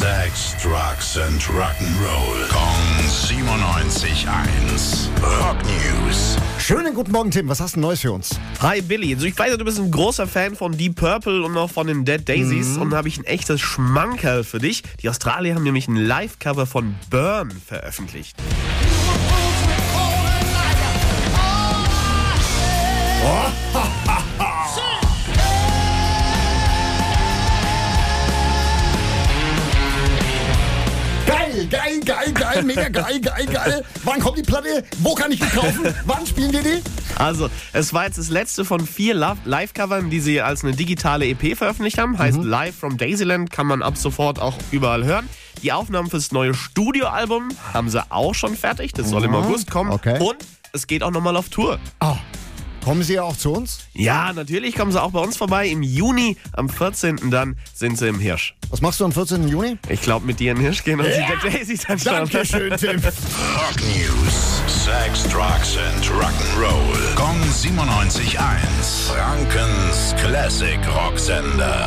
Sex, Drugs and Rock'n'Roll. Kong 97.1. Rock News. Schönen guten Morgen, Tim. Was hast du Neues für uns? Hi Billy, also ich weiß, du bist ein großer Fan von Deep Purple und auch von den Dead Daisies und da habe ich ein echtes Schmankerl für dich. Die Australier haben nämlich ein Live-Cover von Burn veröffentlicht. Geil, geil, geil, mega geil, geil, geil. Wann kommt die Platte? Wo kann ich die kaufen? Wann spielen wir die? Also, es war jetzt das letzte von vier Live-Covern, die sie als eine digitale EP veröffentlicht haben. Heißt Live from Daisyland, kann man ab sofort auch überall hören. Die Aufnahmen fürs neue Studioalbum haben sie auch schon fertig. Das soll im August kommen. okay. Und es geht auch nochmal auf Tour. Ah, kommen Sie ja auch zu uns? Ja, natürlich kommen sie auch bei uns vorbei. Im Juni, am 14. dann, sind sie im Hirsch. Was machst du am 14. Juni? Ich glaube, mit dir in den Hirsch gehen und sie der Daisy dann schauen. Dankeschön, Tim. Rock News. Sex, Drugs and Rock'n'Roll. Kong 97.1. Frankens Classic Rocksender.